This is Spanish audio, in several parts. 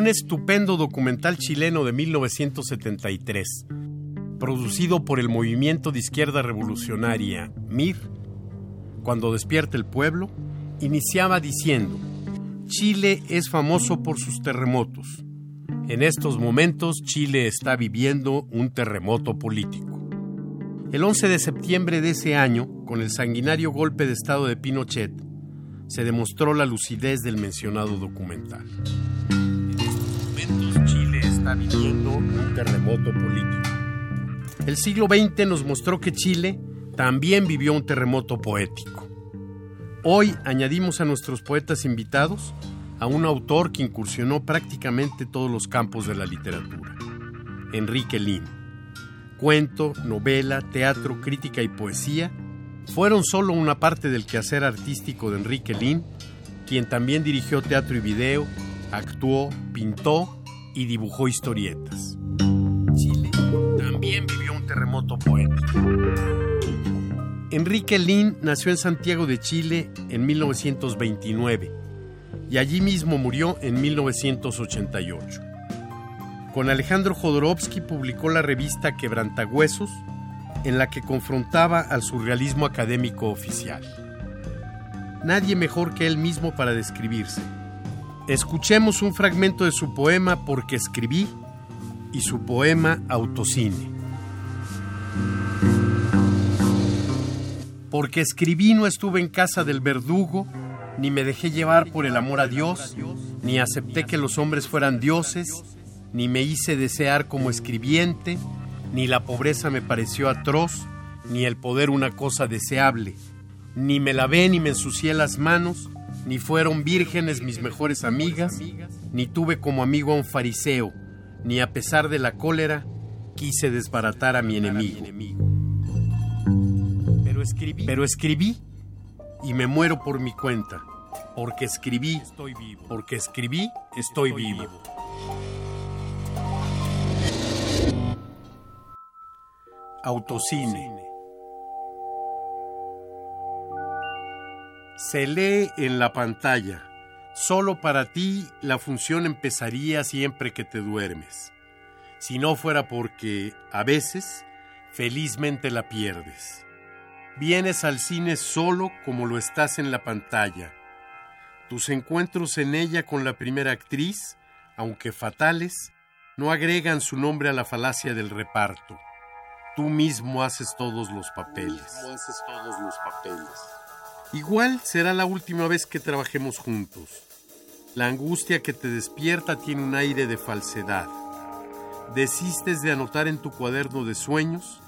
Un estupendo documental chileno de 1973, producido por el Movimiento de Izquierda Revolucionaria, MIR, cuando despierta el pueblo, iniciaba diciendo, Chile es famoso por sus terremotos. En estos momentos Chile está viviendo un terremoto político. El 11 de septiembre de ese año, con el sanguinario golpe de Estado de Pinochet, se demostró la lucidez del mencionado documental. Chile está viviendo un terremoto político. El siglo XX nos mostró que Chile también vivió un terremoto poético. Hoy añadimos a nuestros poetas invitados a un autor que incursionó prácticamente todos los campos de la literatura, Enrique Lin. Cuento, novela, teatro, crítica y poesía fueron solo una parte del quehacer artístico de Enrique Lin, quien también dirigió teatro y video, actuó, pintó y dibujó historietas. Chile también vivió un terremoto poético. Enrique Lin nació en Santiago de Chile en 1929 y allí mismo murió en 1988. Con Alejandro Jodorowsky publicó la revista Quebrantahuesos, en la que confrontaba al surrealismo académico oficial. Nadie mejor que él mismo para describirse Escuchemos un fragmento de su poema Porque escribí y su poema Autocine. Porque escribí no estuve en casa del verdugo, ni me dejé llevar por el amor a Dios, ni acepté que los hombres fueran dioses, ni me hice desear como escribiente, ni la pobreza me pareció atroz, ni el poder una cosa deseable, ni me lavé ni me ensucié las manos, ni fueron vírgenes mis mejores amigas, ni tuve como amigo a un fariseo, ni a pesar de la cólera quise desbaratar a mi enemigo. Pero escribí, pero escribí. Y me muero por mi cuenta, porque escribí, estoy vivo, porque escribí, estoy, vivo. Autocine. Se lee en la pantalla. Solo para ti la función empezaría siempre que te duermes. Si no fuera porque, a veces, felizmente la pierdes. Vienes al cine solo como lo estás en la pantalla. Tus encuentros en ella con la primera actriz, aunque fatales, no agregan su nombre a la falacia del reparto. Tú mismo haces todos los papeles. haces todos los papeles. Igual será la última vez que trabajemos juntos. La angustia que te despierta tiene un aire de falsedad. Desistes de anotar en tu cuaderno de sueños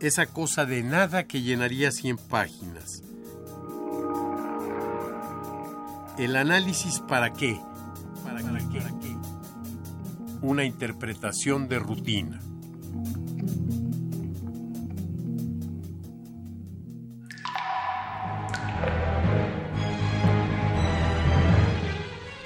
esa cosa de nada que llenaría 100 páginas. ¿El análisis para qué? ¿Para, qué? ¿Para qué? Una interpretación de rutina.